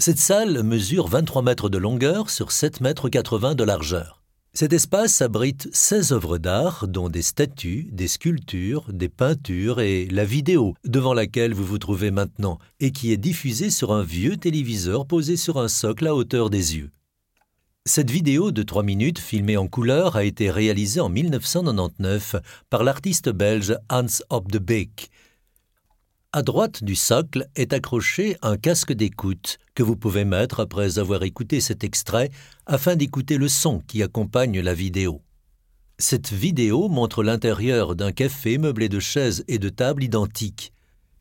Cette salle mesure 23 mètres de longueur sur 7 mètres 80 de largeur. Cet espace abrite 16 œuvres d'art, dont des statues, des sculptures, des peintures et la vidéo devant laquelle vous vous trouvez maintenant et qui est diffusée sur un vieux téléviseur posé sur un socle à hauteur des yeux. Cette vidéo de 3 minutes filmée en couleur a été réalisée en 1999 par l'artiste belge Hans Op de Beek à droite du socle est accroché un casque d'écoute que vous pouvez mettre après avoir écouté cet extrait afin d'écouter le son qui accompagne la vidéo. Cette vidéo montre l'intérieur d'un café meublé de chaises et de tables identiques.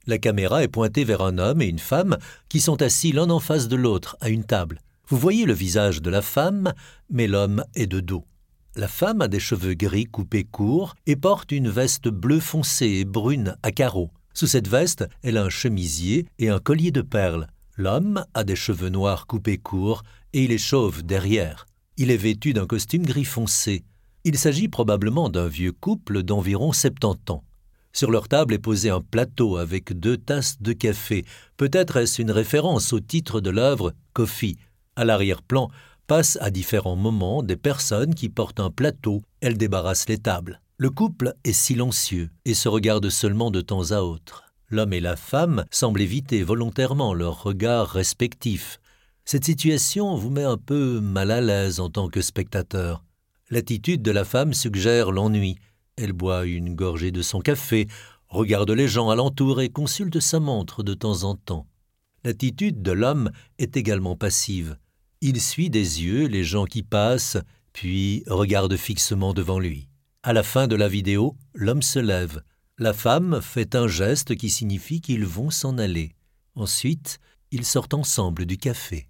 La caméra est pointée vers un homme et une femme qui sont assis l'un en face de l'autre à une table. Vous voyez le visage de la femme, mais l'homme est de dos. La femme a des cheveux gris coupés courts et porte une veste bleu foncé et brune à carreaux. Sous cette veste, elle a un chemisier et un collier de perles. L'homme a des cheveux noirs coupés courts et il est chauve derrière. Il est vêtu d'un costume gris foncé. Il s'agit probablement d'un vieux couple d'environ 70 ans. Sur leur table est posé un plateau avec deux tasses de café. Peut-être est-ce une référence au titre de l'œuvre Coffee. À l'arrière-plan passent à différents moments des personnes qui portent un plateau. Elles débarrassent les tables. Le couple est silencieux et se regarde seulement de temps à autre. L'homme et la femme semblent éviter volontairement leurs regards respectifs. Cette situation vous met un peu mal à l'aise en tant que spectateur. L'attitude de la femme suggère l'ennui. Elle boit une gorgée de son café, regarde les gens alentour et consulte sa montre de temps en temps. L'attitude de l'homme est également passive. Il suit des yeux les gens qui passent, puis regarde fixement devant lui. À la fin de la vidéo, l'homme se lève. La femme fait un geste qui signifie qu'ils vont s'en aller. Ensuite, ils sortent ensemble du café.